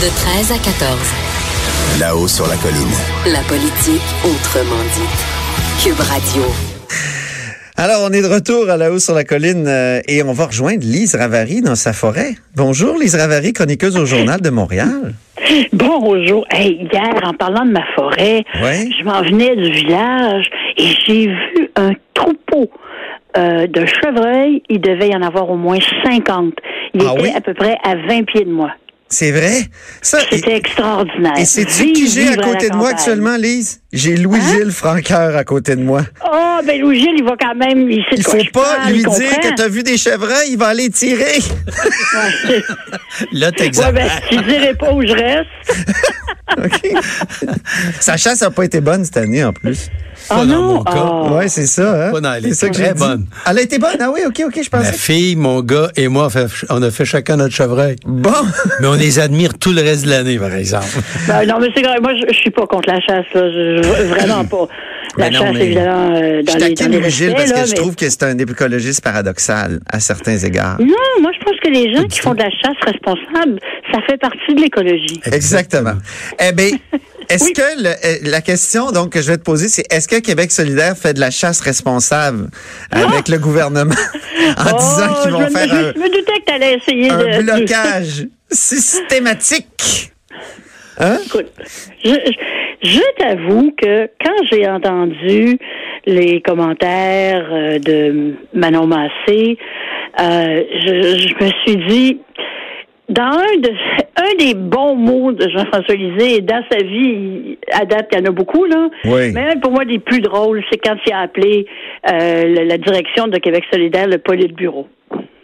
De 13 à 14. Là-haut sur la colline. La politique autrement dit. Cube Radio. Alors, on est de retour à la haut sur la colline euh, et on va rejoindre Lise Ravary dans sa forêt. Bonjour Lise Ravary, chroniqueuse au Journal de Montréal. Bonjour. Hey, hier, en parlant de ma forêt, Ouais. je m'en venais du village et j'ai vu un troupeau euh, de chevreuils. Il devait y en avoir au moins 50. Il Ah était oui? à peu près à 20 pieds de moi. C'est vrai? Ça, C'était extraordinaire. et sais-tu Vive, qui j'ai à côté de moi actuellement, Lise? J'ai Louis-Gilles Franqueur à côté de moi. Oh, ben Louis-Gilles, il va quand même... Il, Il quoi faut je pas parle, lui il dire que t'as vu des chevreuils, il va aller tirer. Ouais, Là, ouais, t'exagères. ben, je dirais pas où je reste. OK. Sa chasse a pas été bonne cette année, en plus. Oh Pas dans non? mon cas. oh. Ouais, c'est ça, hein? Pas dans- elle C'est ça était que j'ai très bonne. Elle a été bonne? Ah oui, OK, OK, je Ma pensais. fille, mon gars et moi, on, a fait chacun notre chevreuil. Bon. Mais on les admire tout le reste de l'année, par exemple. Ben, non, mais c'est grave. Moi, je, je suis pas contre la chasse, là. Je, vraiment pas. La Mais non, chasse, mais évidemment, euh, dans Je les, dans les respects, parce que je trouve que c'est un écologiste paradoxal à certains égards. Non, moi, je pense que les gens qui font de la chasse responsable, ça fait partie de l'écologie. Exactement. Eh bien, est-ce Oui. que le- euh, la question donc que je vais te poser, c'est est-ce que Québec solidaire fait de la chasse responsable avec le gouvernement en disant qu'ils Oh, vont je, faire me, un, je me doutais que essayer un de... blocage systématique? Hein? Écoute, je, je, je t'avoue que quand j'ai entendu les commentaires euh, de Manon Massé, euh, je, je me suis dit, dans un, de, un des bons mots de Jean-François Lisée, et dans sa vie, à date, il y en a beaucoup, là. Oui. Mais un, pour moi, des plus drôles, c'est quand il a appelé euh, la, direction de Québec solidaire le Politburo.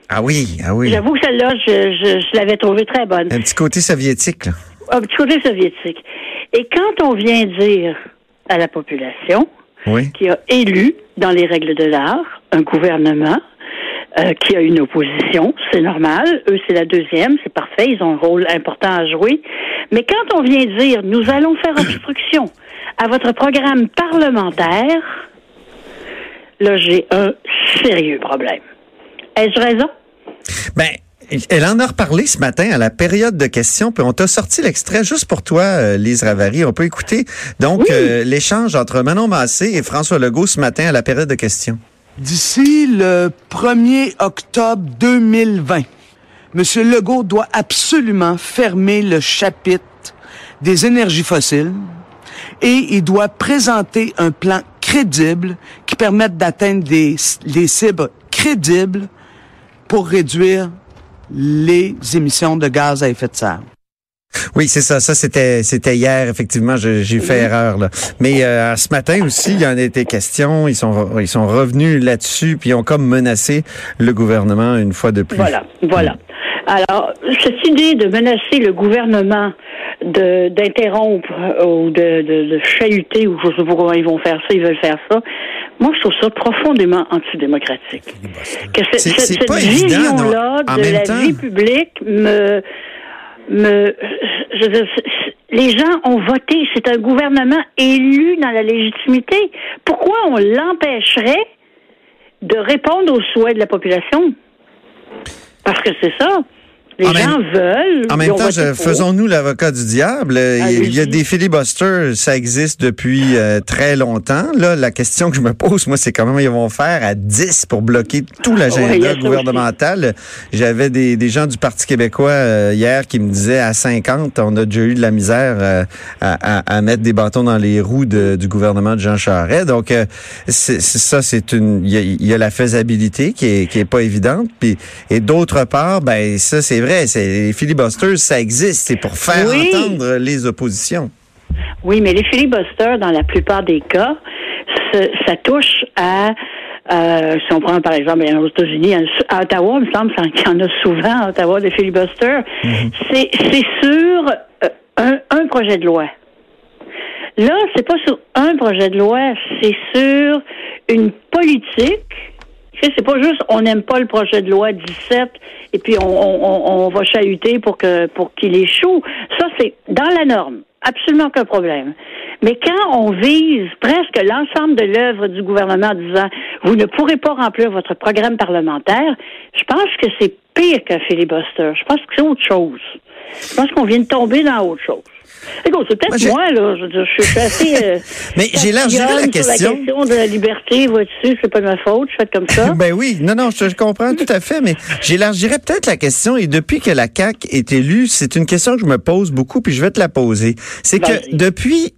Ah oui, ah oui. J'avoue que celle-là, je, je, je l'avais trouvée très bonne. Un petit côté soviétique, là. Ah, du côté soviétique. Et quand on vient dire à la population Oui. qui a élu, dans les règles de l'art, un gouvernement euh, qui a une opposition, c'est normal. Eux, c'est la deuxième, c'est parfait, ils ont un rôle important à jouer. Mais quand on vient dire, nous allons faire obstruction à votre programme parlementaire, là, j'ai un sérieux problème. Ai-je raison? Ben, elle en a reparlé ce matin à la période de questions, puis on t'a sorti l'extrait juste pour toi, euh, Lise Ravary. On peut écouter donc Oui. euh, l'échange entre Manon Massé et François Legault ce matin à la période de questions. D'ici le 1er octobre 2020, M. Legault doit absolument fermer le chapitre des énergies fossiles et il doit présenter un plan crédible qui permette d'atteindre des, les cibles crédibles pour réduire les émissions de gaz à effet de serre. Oui, c'est ça. Ça, c'était c'était hier, effectivement. J'ai fait erreur, là. Mais euh, ce matin aussi, il y en a été question. Ils sont, ils sont revenus là-dessus, puis ils ont comme menacé le gouvernement une fois de plus. Voilà, voilà. Alors, cette idée de menacer le gouvernement de d'interrompre euh, ou de, de, de chahuter, ou je sais pas comment ils vont faire ça, ils veulent faire ça, moi, je trouve ça profondément antidémocratique. Que cette, cette, cette vision-là de la temps- vie publique me... les gens ont voté. C'est un gouvernement élu dans la légitimité. Pourquoi on l'empêcherait de répondre aux souhaits de la population? Parce que c'est ça. Les En gens même- veulent. En ils même ont temps, faisons-nous l'avocat du diable. Euh, Il y a des filibusters, ça existe depuis euh, très longtemps. Là, la question que je me pose, moi, c'est comment ils vont faire à 10 pour bloquer tout Ouais, il y a l'agenda ça gouvernemental. J'avais des, des gens du Parti québécois euh, hier qui me disaient à 50, on a déjà eu de la misère euh, à, à- à mettre des bâtons dans les roues de- du gouvernement de Jean Charest. Donc, c'est ça, c'est une, il y a, il y a la faisabilité qui est, qui est pas évidente. Puis, et d'autre part, ben ça, c'est vrai, c'est les filibusters, ça existe, c'est pour faire Oui. entendre les oppositions. Oui, mais les filibusters, dans la plupart des cas, ça touche à. euh, si on prend par exemple aux États-Unis, à Ottawa, il me semble qu'il y en a souvent à Ottawa des filibusters. C'est c'est sur euh, un, un projet de loi. Là, c'est pas sur un projet de loi, c'est sur une politique. C'est pas juste on n'aime pas le projet de loi 17 et puis on va chahuter pour que pour qu'il échoue. Ça, c'est dans la norme. Absolument aucun problème. Mais quand on vise presque l'ensemble de l'œuvre du gouvernement en disant vous ne pourrez pas remplir votre programme parlementaire, je pense que c'est pire qu'un filibuster. Je pense que c'est autre chose. Je pense qu'on vient de tomber dans autre chose. Écoute, c'est Moi, peut-être j'ai- moi, là. Je, je suis assez. euh, Mais j'élargirais la question. Sur la question de la liberté, vois-tu, c'est pas de ma faute, je fais comme ça. Ben oui, non, non, je, je comprends tout à fait, mais j'élargirais peut-être la question et depuis que la CAQ est élue, c'est une question que je me pose beaucoup, puis je vais te la poser. C'est que depuis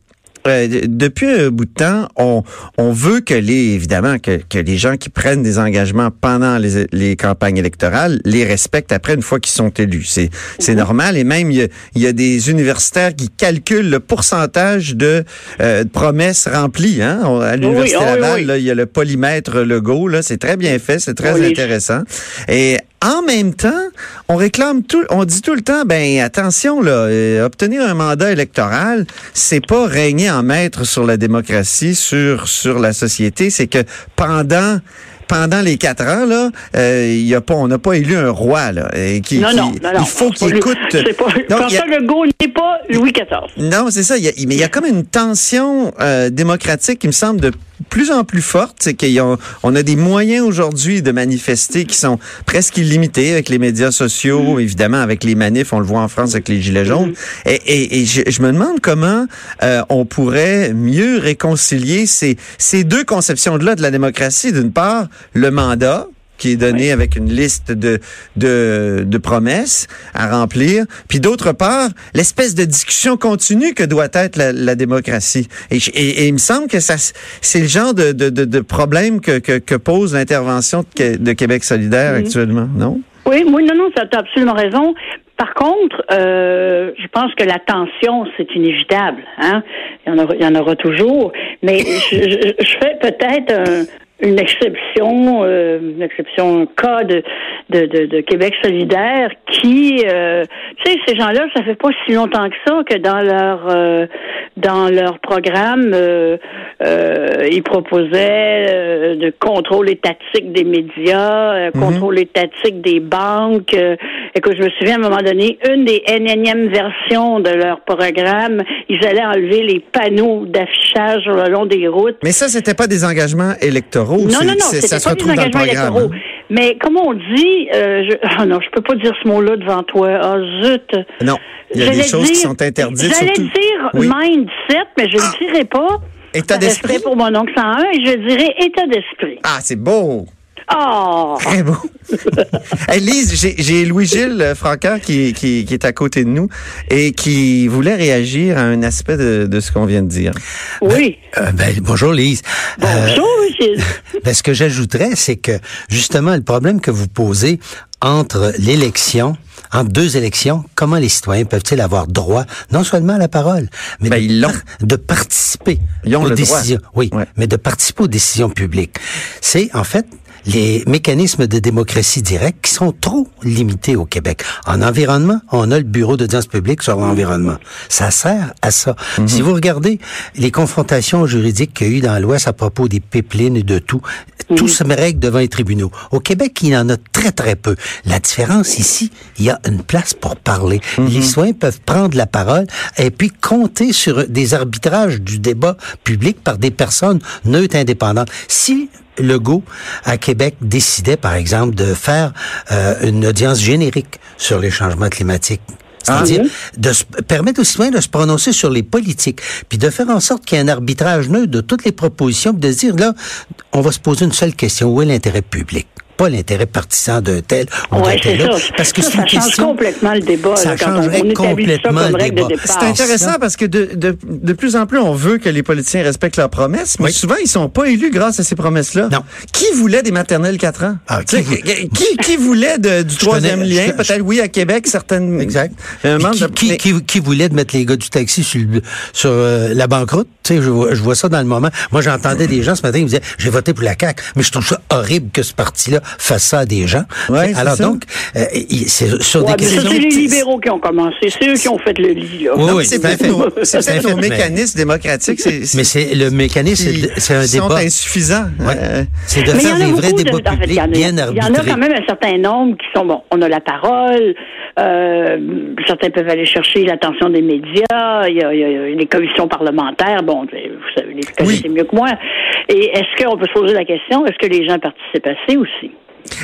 euh, depuis un bout de temps, on, on veut que les évidemment que, que les gens qui prennent des engagements pendant les, les campagnes électorales les respectent après une fois qu'ils sont élus. C'est c'est Mhm. normal et même il y, a, il y a des universitaires qui calculent le pourcentage de, euh, de promesses remplies. Hein? On- À l'université ah Laval, oui. là, il y a le polymètre Legault. Là, c'est très bien fait, c'est très intéressant. Et en même temps, on réclame tout, on dit tout le temps, ben attention là, euh, obtenir un mandat électoral, c'est pas régner en maître sur la démocratie, sur sur la société, c'est que pendant pendant les quatre ans là, euh, il y a pas, on n'a pas élu un roi là, et qui, non, qui- non, non, il faut qu'il écoute. C'est pas, Donc, y a- François Legault n'est pas Louis XIV. non, c'est ça. Y a, mais il y a comme une tension euh, démocratique qui me semble de plus en plus forte. C'est qu'on on a des moyens aujourd'hui de manifester qui sont presque illimités avec les médias sociaux, évidemment avec les manifs. On le voit en France avec les gilets jaunes. Et, et- et je, je me demande comment euh, on pourrait mieux réconcilier ces, ces deux conceptions-là de la démocratie. D'une part, le mandat qui est donné avec une liste de, de, de promesses à remplir. Puis d'autre part, l'espèce de discussion continue que doit être la, la démocratie. Et, et- et il me semble que ça, c'est le genre de, de, de, de problème que, que, que pose l'intervention de Québec solidaire actuellement, non? Oui, oui, non, non, tu as absolument raison. Par contre, euh, je pense que la tension, c'est inévitable. Hein? Il, y en aura, il y en aura toujours. Mais je, je- je fais peut-être un- une exception, euh, une exception, un cas de, de, de, de Québec solidaire qui, euh, tu sais, ces gens-là, ça fait pas si longtemps que ça que dans leur euh, dans leur programme, ils proposaient de contrôle étatique des médias, euh, contrôle étatique des banques. Euh, écoute, je me souviens à un moment donné, une des énièmes versions de leur programme, ils allaient enlever les panneaux d'affichage le long des routes. Mais ça, c'était pas des engagements électoraux. Non, c'est- non, non, c'est- c'était pas des engagements électoraux. hein. Mais comme on dit, euh, je, ah non, je peux pas dire ce mot-là devant toi. Ah zut. Non, il y a des choses qui sont interdites. J'allais dire Oui. mindset, mais je le dirai pas. État d'esprit. pour mon oncle 101 et je dirais état d'esprit. Ah, c'est beau. Oh! Très beau. hey, Lise, j'ai- j'ai Louis-Gilles euh, Francaire qui, qui, qui est à côté de nous et qui voulait réagir à un aspect de, de ce qu'on vient de dire. Oui. Euh, ben, bonjour Lise. Euh, Bonjour, Gilles. ben, ce que j'ajouterais, c'est que justement le problème que vous posez entre l'élection, entre deux élections, comment les citoyens peuvent-ils avoir droit non seulement à la parole, mais Ben, de, ils l'ont. par- de participer Ils ont aux le droit. décisions. Oui, Ouais. mais de participer aux décisions publiques. C'est en fait les mécanismes de démocratie directe qui sont trop limités au Québec. En environnement, on a le bureau d'audience publique sur l'environnement. Ça sert à ça. Mhm. Si vous regardez les confrontations juridiques qu'il y a eu dans l'Ouest à propos des pipelines et de tout, tout se règle devant les tribunaux. Au Québec, il y en a très, très peu. La différence ici, il y a une place pour parler. Les citoyens peuvent prendre la parole et puis compter sur des arbitrages du débat public par des personnes neutres indépendantes. Si Legault, à Québec, décidait, par exemple, de faire euh, une audience générique sur les changements climatiques. C'est-à-dire de se- permettre aux citoyens de se prononcer sur les politiques, puis de faire en sorte qu'il y ait un arbitrage neutre de toutes les propositions, puis de se dire, là, on va se poser une seule question, où est l'intérêt public? Pas l'intérêt partisan d'un tel ou Ouais, d'un tel autre. Parce que Ça, c'est une ça change question... complètement le débat, Ça là, quand on- changerait on établit ça complètement comme le débat. C'est intéressant ça. parce que de, de, de plus en plus, on veut que les politiciens respectent leurs promesses, mais Oui. souvent, ils sont pas élus grâce à ces promesses-là. Non. Qui voulait des maternelles 4 ans? Ah, Tu sais, qui qui, qui, qui voulait de- du troisième connais- lien? Peut-être, oui, à Québec, certaines... Exact. Puis membre qui, de- qui, mais- qui, qui voulait de mettre les gars du taxi sur, le- sur euh, la banqueroute? Tu sais, je, vois- je vois ça dans le moment. Moi, j'entendais des gens ce matin, ils me disaient, j'ai voté pour la CAQ, mais je trouve ça horrible que ce parti-là ça à des gens. Ouais, Alors ça. donc, euh, c'est sur Ouais, des mais ça, questions... c'est les libéraux qui ont commencé. C'est eux qui ont fait le lit, là. Oui, oui, c'est peut-être nos, un fait, nos mais- mécanismes démocratiques. C'est, Mais c'est le mécanisme, c'est- un sont débat. insuffisants. Ouais. Euh, C'est de Mais faire des vrais beaucoup de- débats en publics il y en a- bien Il y en a arbitrés. quand même un certain nombre qui sont, bon, on a la parole, euh, certains peuvent aller chercher l'attention des médias, il y, a, il y a les commissions parlementaires, bon, vous savez, les connaissez Oui. mieux que moi. Et est-ce qu'on peut se poser la question, est-ce que les gens participent assez aussi?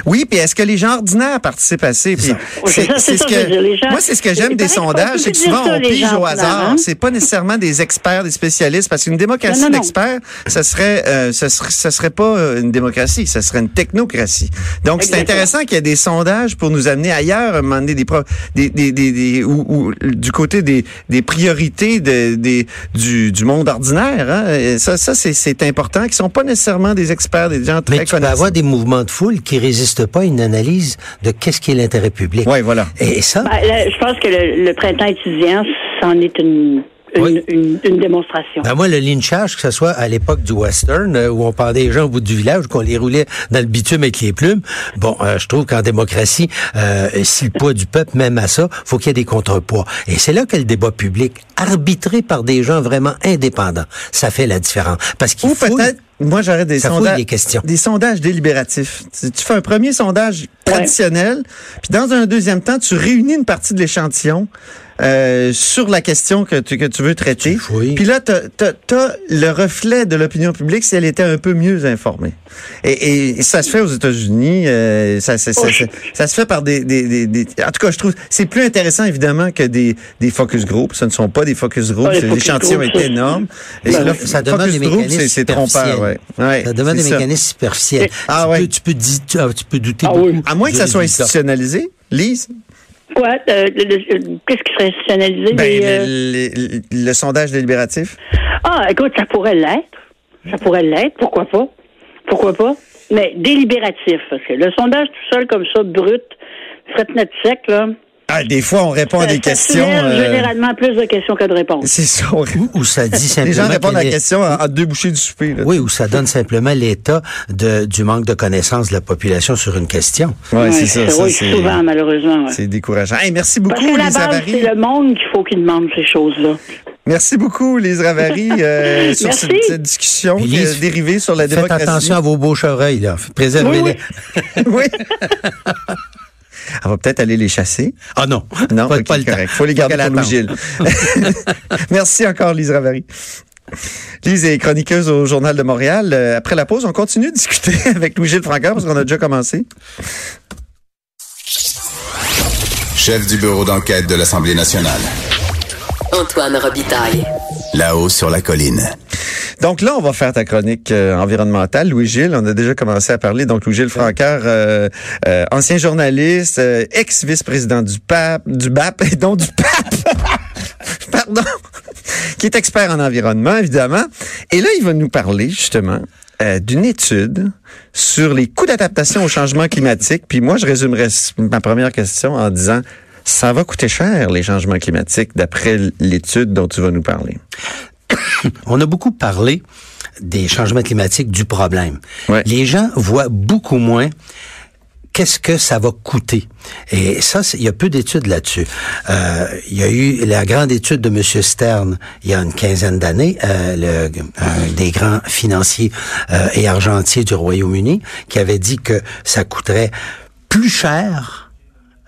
Oui, puis est-ce que les gens ordinaires participent assez? Puis c'est ça, c'est ça, ce je veux dire, les gens- moi, c'est ce que j'aime des sondages, c'est que souvent ça, on pige gens au hasard. hein? C'est pas nécessairement des experts, des spécialistes, parce qu'une démocratie Non, non, non. d'experts, ça serait, euh, ça serait, ça serait pas euh, une démocratie, ça serait une technocratie. Donc, c'est intéressant qu'il y ait des sondages pour nous amener ailleurs, à des, pro- des, des, des, des- ou, ou du côté des, des priorités de, des, du, du monde ordinaire. Hein? Et ça, ça c'est, c'est important, qui sont pas nécessairement des experts, des gens très Mais tu peux connaissants. avoir des mouvements de foule qui résistent pas une analyse de qu'est-ce qui est l'intérêt public. Ouais, voilà. Et ça, Ben, là, je pense que le, le printemps étudiant, c'en est une, une, Oui. une, une démonstration. Ben moi, le lynchage, que ce soit à l'époque du western, euh, où on pendait les gens au bout du village, qu'on les roulait dans le bitume avec les plumes, bon, euh, je trouve qu'en démocratie, euh, si le poids du peuple, même à ça, faut qu'il y ait des contrepoids. Et c'est là que le débat public, arbitré par des gens vraiment indépendants, ça fait la différence. Parce qu'il Ou faut... peut-être, moi j'aurais des questions. des sondages délibératifs. Tu, tu fais un premier sondage traditionnel, puis dans un deuxième temps, tu réunis une partie de l'échantillon euh, sur la question que tu, que tu veux traiter. Fouilles. Puis là, tu as, le reflet de l'opinion publique si elle était un peu mieux informée. Et, et ça se fait aux États-Unis, euh, ça, ça, ça, ça, ça se fait par des, des, des, des- En tout cas, je trouve c'est plus intéressant évidemment que des, des focus groups. Ce ne sont pas des focus groups. Ah, les C'est- focus L'échantillon groups, est ça, énorme. Et Ben, là, ça demande focus des group, mécanismes c'est- c'est trompeur. Ouais. Ouais, Ça demande des ça. mécanismes superficiels. Ah tu, ouais. peux, tu, peux tu, tu peux douter Ah oui. À moins que ça soit institutionnalisé, Lise. Quoi? Euh, Qu'est-ce qui serait institutionnalisé? Ben, euh, le- le- le sondage délibératif. Ah, écoute, ça pourrait l'être. Ça pourrait l'être. Pourquoi pas? Pourquoi pas? Mais délibératif. Parce que le sondage tout seul, comme ça, brut, fret net sec, là. Ah, des fois, on répond à ça- des ça questions. euh, généralement plus de questions que de réponses. c'est ça. on Ou, ou ça dit Les simplement gens répondent à la est- question en, en deux bouchées du souper. là. Oui, ou ça donne simplement l'état de, du manque de connaissance de la population sur une question. Ouais, c'est ça. ça, oui, c'est- souvent, malheureusement. ouais. C'est décourageant. Hey, merci Parce beaucoup, que la base, Ravary. c'est le monde qu'il faut qu'il demande ces choses-là. Merci beaucoup, Lise Ravary, euh, sur cette, cette discussion Puis qui est dérivée sur la Faites démocratie. attention à vos bouches-oreilles, là. Préservez-les. oui. On va peut-être aller les chasser. Ah non, Non, pas, le temps. correct. Faut les garder pour Louis. Merci encore, Lise Ravary. Lise est chroniqueuse au Journal de Montréal. Euh, Après la pause, on continue de discuter avec Louis-Gilles Francaire parce qu'on a déjà commencé. Chef du bureau d'enquête de l'Assemblée nationale. Antoine Robitaille. Là-haut sur la colline. Donc là, on va faire ta chronique euh, environnementale. Louis-Gilles, on a déjà commencé à parler. Donc Louis-Gilles Francaire, euh, euh, ancien journaliste, euh, ex-vice-président du PAP, du BAP et donc du PAP. Pardon. qui est expert en environnement, évidemment. Et là, il va nous parler, justement, euh, d'une étude sur les coûts d'adaptation au changement climatique. Puis moi, je résumerai ma première question en disant, ça va coûter cher, les changements climatiques, d'après l'étude dont tu vas nous parler. On a beaucoup parlé des changements climatiques, du problème. Ouais. Les gens voient beaucoup moins qu'est-ce que ça va coûter. Et ça, il y a peu d'études là-dessus. Euh, il y a eu la grande étude de M. Stern il y a une quinzaine d'années, euh, un des grands financiers euh, et argentiers du Royaume-Uni, qui avait dit que ça coûterait plus cher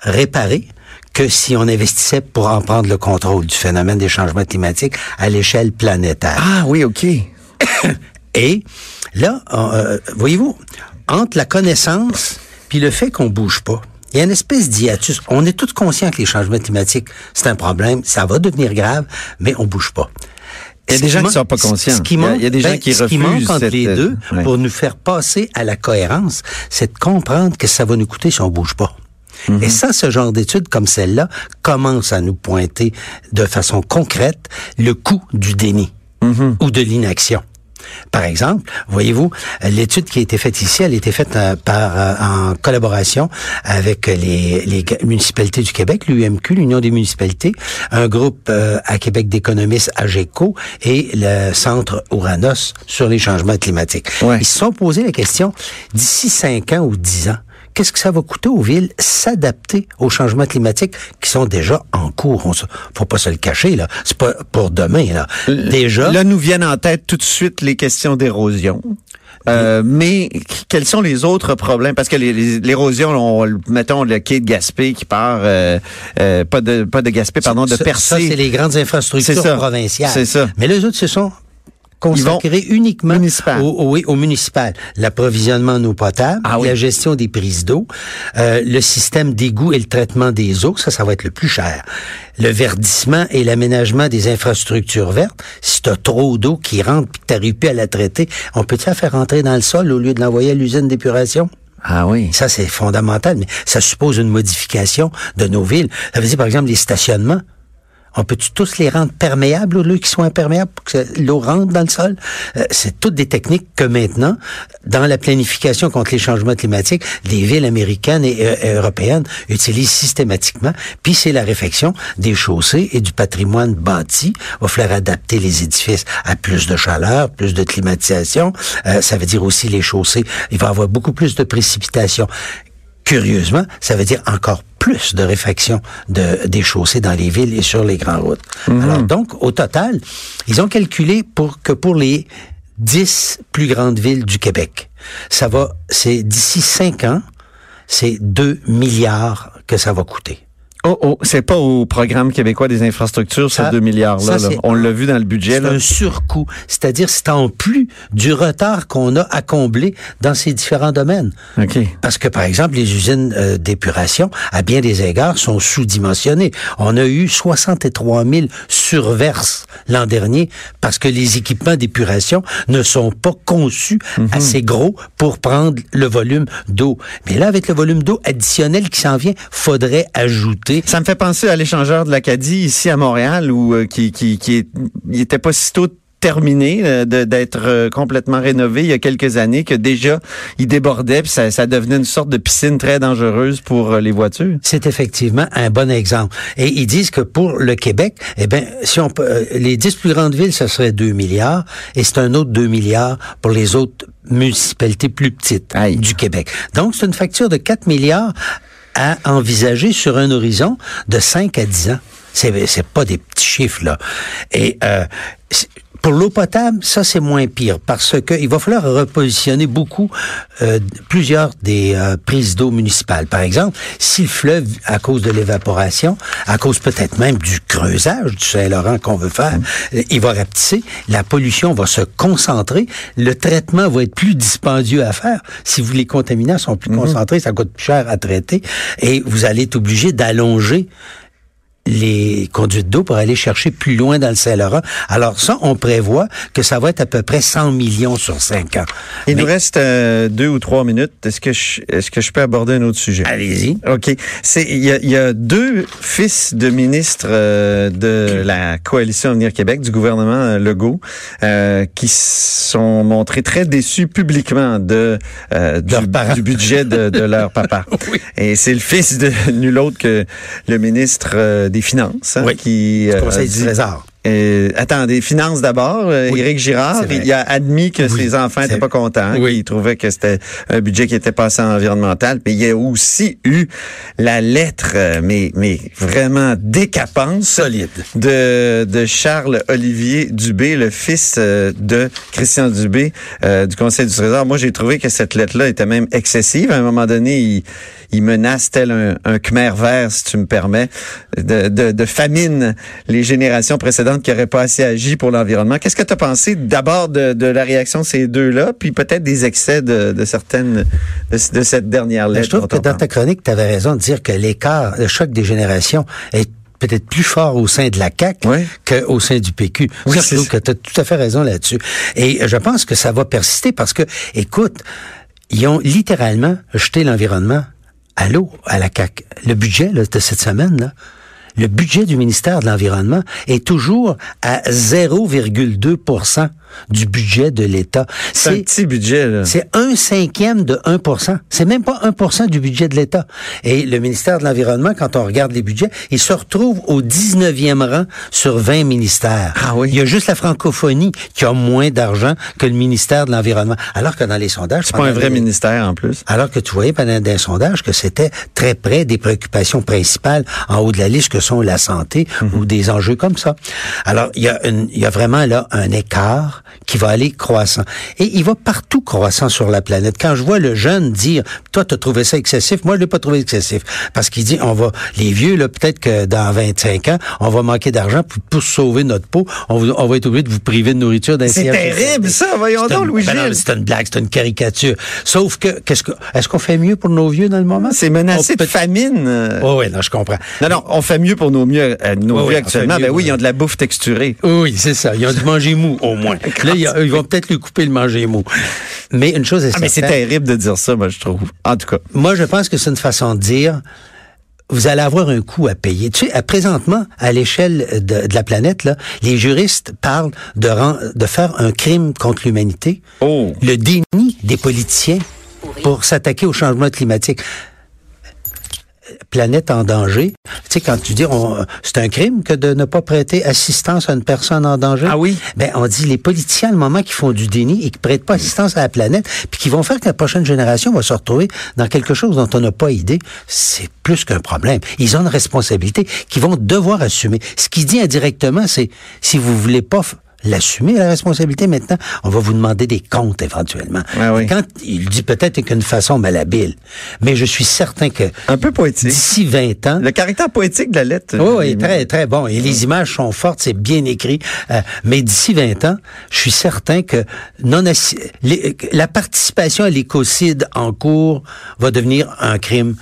réparer que si on investissait pour en prendre le contrôle du phénomène des changements climatiques à l'échelle planétaire. Ah oui, OK. Et là, euh, voyez-vous, entre la connaissance puis le fait qu'on bouge pas, il y a une espèce d'hiatus. On est tous conscients que les changements climatiques, c'est un problème, ça va devenir grave, mais on bouge pas. Il y a des gens qui man- sont pas conscients. Ce qui manque, il y a des gens ben, qui ce qui manque entre les euh, deux pour nous faire passer à la cohérence, c'est de comprendre que ça va nous coûter si on bouge pas. Mhm. Et ça, ce genre d'études comme celle-là commence à nous pointer de façon concrète le coût du déni Mhm. ou de l'inaction. Par exemple, voyez-vous, l'étude qui a été faite ici, elle a été faite euh, par euh, en collaboration avec les, les municipalités du Québec, l'UMQ, l'Union des municipalités, un groupe euh, à Québec d'économistes AGECO et le Centre Ouranos sur les changements climatiques. Ouais. Ils se sont posé la question, d'ici 5 ans ou 10 ans, qu'est-ce que ça va coûter aux villes s'adapter aux changements climatiques qui sont déjà en cours? On se, faut pas se le cacher, là. C'est pas pour demain, là. Déjà. Là, nous viennent en tête tout de suite les questions d'érosion. Euh, mais quels sont les autres problèmes? Parce que l'érosion, on- mettons le quai de Gaspé qui part, euh, euh, pas de pas de Gaspé, pardon, de Percé. Ça, c'est les grandes infrastructures provinciales. C'est ça. Mais les autres, ce sont consacré uniquement municipal. au, au- oui, au municipal. L'approvisionnement en eau potable, Ah oui. la gestion des prises d'eau, euh, le système d'égout et le traitement des eaux, ça, ça va être le plus cher. Le verdissement et l'aménagement des infrastructures vertes, si tu as trop d'eau qui rentre puis que tu n'arrives plus à la traiter, on peut-tu la faire rentrer dans le sol au lieu de l'envoyer à l'usine d'épuration? Ah oui. Ça, c'est fondamental, mais ça suppose une modification de nos villes. Ça veut dire, par exemple, les stationnements. On peut-tu tous les rendre perméables au lieu qu'ils soient imperméables pour que l'eau rentre dans le sol? Euh, c'est toutes des techniques que maintenant, dans la planification contre les changements climatiques, les villes américaines et euh, européennes utilisent systématiquement. Puis c'est la réfection des chaussées et du patrimoine bâti. Il va falloir adapter les édifices à plus de chaleur, plus de climatisation. Euh, ça veut dire aussi les chaussées. Il va y avoir beaucoup plus de précipitations. Curieusement, ça veut dire encore plus de réfaction de, des chaussées dans les villes et sur les grandes routes. Alors donc, au total, ils ont calculé pour que pour les 10 plus grandes villes du Québec, ça va, c'est d'ici 5 ans, c'est 2 milliards que ça va coûter. Oh, oh, c'est pas au programme québécois des infrastructures, ces Ça- 2 milliards-là. ça, là. c'est- On l'a vu dans le budget. C'est un surcoût. C'est-à-dire, c'est en plus du retard qu'on a à combler dans ces différents domaines. OK. Parce que, par exemple, les usines euh, d'épuration, à bien des égards, sont sous-dimensionnées. On a eu 63 000 surverses l'an dernier parce que les équipements d'épuration ne sont pas conçus assez gros pour prendre le volume d'eau. Mais là, avec le volume d'eau additionnel qui s'en vient, faudrait ajouter Ça me fait penser à l'échangeur de l'Acadie ici à Montréal où euh, qui qui qui est- il était pas si tôt terminé euh, d'être euh, complètement rénové il y a quelques années que déjà il débordait puis ça, ça devenait une sorte de piscine très dangereuse pour euh, les voitures. C'est effectivement un bon exemple. Et ils disent que pour le Québec, eh ben, si on peut, les dix plus grandes villes, ce serait 2 milliards, et c'est un autre 2 milliards pour les autres municipalités plus petites Aïe. du Québec. Donc, c'est une facture de 4 milliards à envisager sur un horizon de 5 à 10 ans. C'est, c'est pas des petits chiffres, là. Et, euh, pour l'eau potable, ça c'est moins pire parce que il va falloir repositionner beaucoup euh, plusieurs des euh, prises d'eau municipales. Par exemple, si le fleuve, à cause de l'évaporation, à cause peut-être même du creusage du Saint-Laurent qu'on veut faire, il va rapetisser, la pollution va se concentrer, le traitement va être plus dispendieux à faire. Si vous les contaminants sont plus concentrés, ça coûte plus cher à traiter et vous allez être obligé d'allonger les conduites d'eau pour aller chercher plus loin dans le Saint-Laurent. Alors ça, on prévoit que ça va être à peu près 100 millions sur 5 ans. Il Mais- nous reste euh, deux ou trois minutes. Est-ce que je, est-ce que je peux aborder un autre sujet? Allez-y. OK. C'est il y a, il y a deux fils de ministres euh, de la coalition Avenir Québec du gouvernement euh, Legault euh, qui sont montrés très déçus publiquement de euh, du, du budget de, de leur papa. Et c'est le fils de nul autre que le ministre des Finances hein, Oui. qui Du euh, Conseil du dit- Trésor. euh, attends, des finances d'abord. euh, Oui, Éric Girard, il a admis que Oui, ses enfants n'étaient pas contents, Oui. qu'il trouvait que c'était un budget qui était passé en environnemental. Mais il y a aussi eu la lettre, euh, mais mais vraiment décapante, Solide. de de Charles Olivier Dubé, le fils de Christian Dubé euh, du Conseil du Trésor. Moi, j'ai trouvé que cette lettre-là était même excessive. À un moment donné, il, il menace tel un, un Khmer vert, si tu me permets, de, de, de famine les générations précédentes qui n'auraient pas assez agi pour l'environnement. Qu'est-ce que tu as pensé d'abord de, de la réaction de ces deux-là, puis peut-être des excès de, de certaines de, de cette dernière Mais lettre? je trouve que dans ta chronique, tu avais raison de dire que l'écart, le choc des générations est peut-être plus fort au sein de la CAQ Oui. qu'au sein du PQ. Oui, je trouve que tu as tout à fait raison là-dessus. Et je pense que ça va persister parce que, écoute, ils ont littéralement jeté l'environnement l'eau à la CAQ. Le budget de cette semaine, là, le budget du ministère de l'Environnement est toujours à 0,2% du budget de l'État. C'est un petit budget, là. C'est un cinquième de 1% C'est même pas 1% du budget de l'État. Et le ministère de l'Environnement, quand on regarde les budgets, il se retrouve au 19e rang sur 20 ministères. Ah oui. Il y a juste la francophonie qui a moins d'argent que le ministère de l'Environnement. Alors que dans les sondages... C'est pas un vrai les- ministère en plus. alors que tu voyais pendant des sondages que c'était très près des préoccupations principales en haut de la liste, que sont la santé ou des enjeux comme ça. Alors, il y, a une, il y a vraiment là un écart qui va aller croissant. Et il va partout croissant sur la planète. Quand je vois le jeune dire, toi, tu as trouvé ça excessif, moi, je l'ai pas trouvé excessif. Parce qu'il dit, on va, les vieux, là, peut-être que dans 25 ans, on va manquer d'argent pour, pour sauver notre peau, on, va- on va être obligé de vous priver de nourriture d'un C'est terrible, ça. Voyons donc, une- Louis ben C'est une blague, c'est une caricature. Sauf que, qu'est-ce que, est-ce qu'on fait mieux pour nos vieux dans le moment? C'est menacé On de famine. Oh, oui, non, je comprends. Non, non, on fait mieux pour nos mieux, euh, nos Oui, vieux actuellement. Ben oui, ils ont de la bouffe texturée. Oui, c'est ça. Ils ont dû manger mou, au moins. Là, ils, vont peut-être lui couper le manger mou. Mais une chose est Ah, mais c'est certaine, terrible de dire ça, moi, je trouve. En tout cas. moi, je pense que c'est une façon de dire, vous allez avoir un coût à payer. Tu sais, à- présentement, à l'échelle de, de la planète, là, les juristes parlent de, de faire un crime contre l'humanité, Oh. le déni des politiciens pour s'attaquer au changement climatique. Planète en danger. Tu sais, quand tu dis, c'est un crime que de ne pas prêter assistance à une personne en danger? Ah oui? Ben, on dit les politiciens, à le moment qui font du déni et qui prêtent pas assistance à la planète, puis qui vont faire que la prochaine génération va se retrouver dans quelque chose dont on n'a pas idée, c'est plus qu'un problème. Ils ont une responsabilité qu'ils vont devoir assumer. Ce qu'il dit indirectement, c'est si vous voulez pas l'assumer, la responsabilité maintenant, on va vous demander des comptes éventuellement. Ouais, oui. Quand il dit peut-être qu'une façon malhabile, mais je suis certain que Un peu poétique. d'ici 20 ans, Le caractère poétique de la lettre. oui, oui, très, très bon. Et les images sont fortes, c'est bien écrit. Euh, mais d'ici 20 ans, je suis certain que non les- la participation à l'écocide en cours va devenir un crime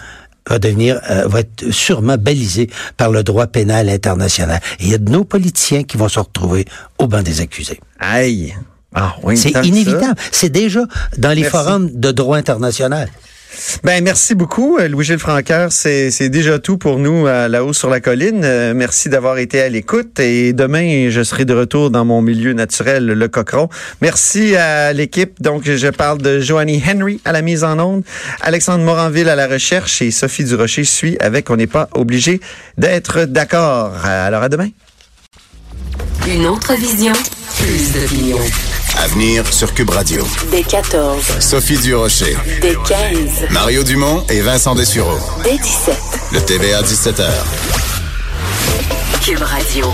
va devenir euh, va être sûrement balisé par le droit pénal international. Et il y a de nos politiciens qui vont se retrouver au banc des accusés. Aïe. Ah, oui, C'est inévitable. C'est déjà dans les Merci. forums de droit international. Ben merci beaucoup, euh, Louis-Gilles Francaire. C'est déjà tout pour nous à La Haut sur la Colline. Euh, merci d'avoir été à l'écoute. Et demain, je serai de retour dans mon milieu naturel, le Cochon. Merci à l'équipe. Donc, je parle de Joanie Henry à la mise en onde, Alexandre Moranville à la recherche et Sophie Durocher suit avec On n'est pas obligé d'être d'accord. Alors, à demain. Une autre vision, plus d'opinion. À venir sur Cube Radio. Dès 14, Sophie Durocher, dès 15, Mario Dumont et Vincent Dessureau. dès 17. Le TVA 17h. Cube Radio.